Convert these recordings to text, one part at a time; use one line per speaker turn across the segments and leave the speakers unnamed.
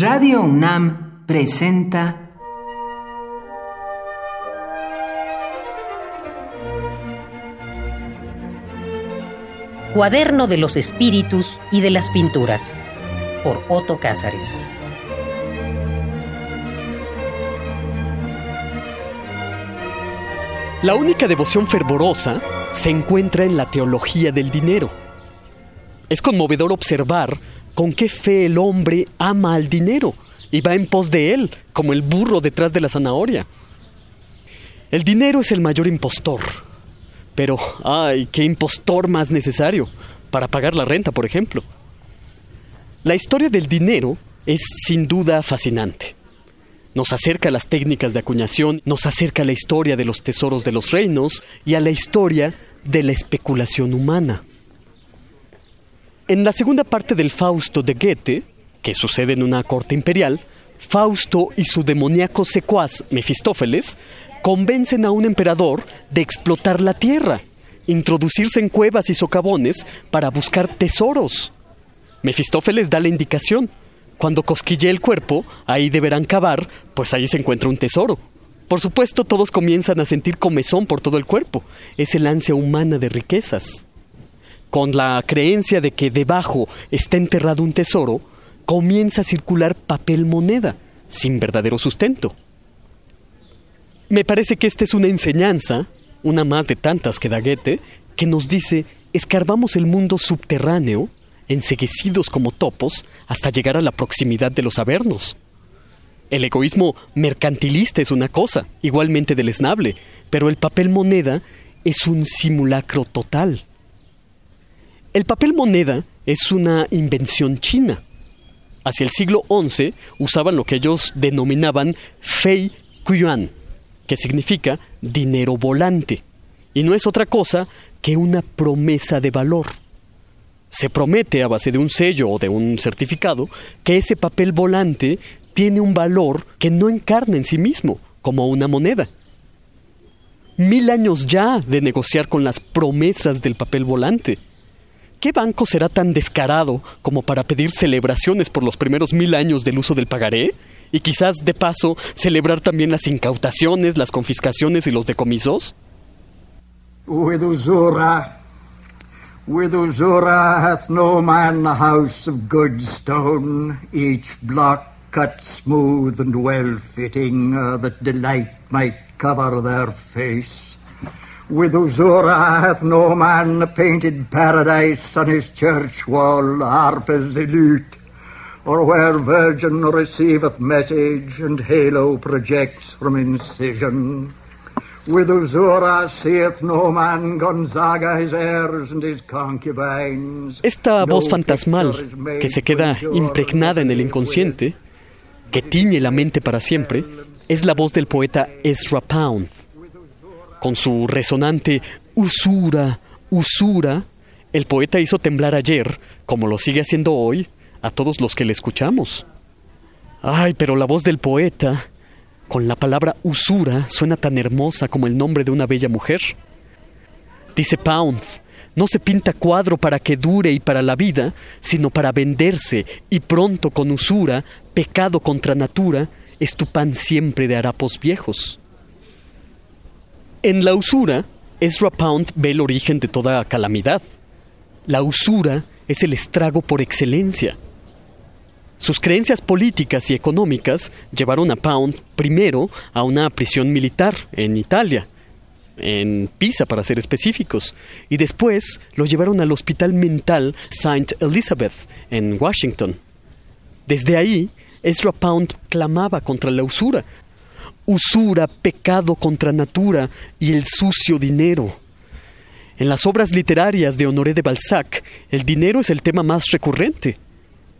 Radio UNAM presenta
Cuaderno de los Espíritus y de las Pinturas por Otto Cázares.
La única devoción fervorosa se encuentra en la teología del dinero. Es conmovedor observar con qué fe el hombre ama al dinero y va en pos de él, como el burro detrás de la zanahoria. El dinero es el mayor impostor. Pero, ay, qué impostor más necesario para pagar la renta, por ejemplo. La historia del dinero es sin duda fascinante. Nos acerca a las técnicas de acuñación, nos acerca a la historia de los tesoros de los reinos y a la historia de la especulación humana. En la segunda parte del Fausto de Goethe, que sucede en una corte imperial, Fausto y su demoníaco secuaz Mefistófeles convencen a un emperador de explotar la tierra, introducirse en cuevas y socavones para buscar tesoros. Mefistófeles da la indicación, cuando cosquille el cuerpo, ahí deberán cavar, pues ahí se encuentra un tesoro. Por supuesto, todos comienzan a sentir comezón por todo el cuerpo. Es el ansia humana de riquezas. Con la creencia de que debajo está enterrado un tesoro, comienza a circular papel moneda, sin verdadero sustento. Me parece que esta es una enseñanza, una más de tantas que da Goethe, que nos dice, escarbamos el mundo subterráneo enseguecidos como topos hasta llegar a la proximidad de los avernos. El egoísmo mercantilista es una cosa, igualmente deleznable, pero el papel moneda es un simulacro total. El papel moneda es una invención china. Hacia el siglo XI usaban lo que ellos denominaban fei yuan, que significa dinero volante, y no es otra cosa que una promesa de valor se promete a base de un sello o de un certificado que ese papel volante tiene un valor que no encarna en sí mismo, como una moneda. Mil años ya de negociar con las promesas del papel volante. ¿Qué banco será tan descarado como para pedir celebraciones por los primeros mil años del uso del pagaré? Y quizás, de paso, celebrar también las incautaciones, las confiscaciones y los decomisos?
With Uzura hath no man a house of good stone, each block cut smooth and well fitting, uh, that delight might cover their face. With Uzura hath no man painted paradise on his church wall, harpers elute, or where virgin receiveth message and halo projects from incision.
Esta voz fantasmal que se queda impregnada en el inconsciente, que tiñe la mente para siempre, es la voz del poeta Ezra Pound. Con su resonante usura, usura, el poeta hizo temblar ayer, como lo sigue haciendo hoy, a todos los que le escuchamos. Ay, pero la voz del poeta con la palabra usura suena tan hermosa como el nombre de una bella mujer. Dice Pound, no se pinta cuadro para que dure y para la vida, sino para venderse, y pronto con usura, pecado contra natura, es tu pan siempre de harapos viejos. En la usura, Ezra Pound ve el origen de toda calamidad. La usura es el estrago por excelencia. Sus creencias políticas y económicas llevaron a Pound primero a una prisión militar en Italia, en Pisa para ser específicos, y después lo llevaron al Hospital Mental St. Elizabeth en Washington. Desde ahí, Ezra Pound clamaba contra la usura. Usura, pecado contra natura y el sucio dinero. En las obras literarias de Honoré de Balzac, el dinero es el tema más recurrente.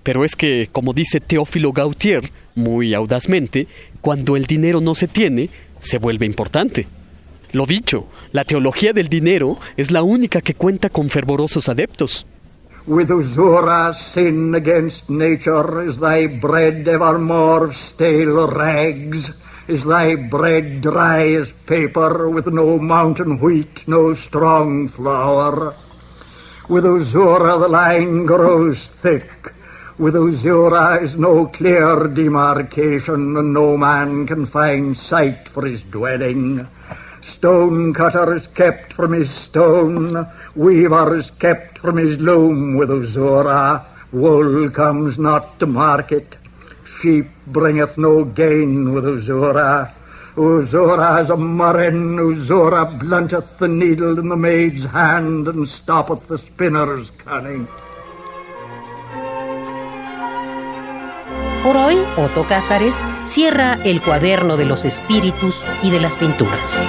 Pero es que, como dice Teófilo Gautier, muy audazmente, cuando el dinero no se tiene, se vuelve importante. Lo dicho, la teología del dinero es la única que cuenta con fervorosos adeptos.
With usura sin against nature is thy bread evermore stale rags. Is thy bread dry as paper with no mountain wheat, no strong flour? With usura the line grows thick. With Uzura is no clear demarcation, and no man can find site for his dwelling. Stone cutter is kept from his stone, weaver is kept from his loom with Uzura. Wool comes not to market, sheep bringeth no gain with Uzura. Uzura is a murrain, Uzura blunteth the needle in the maid's hand and stoppeth the spinner's cunning.
Por hoy, Otto Cázares cierra el cuaderno de los espíritus y de las pinturas.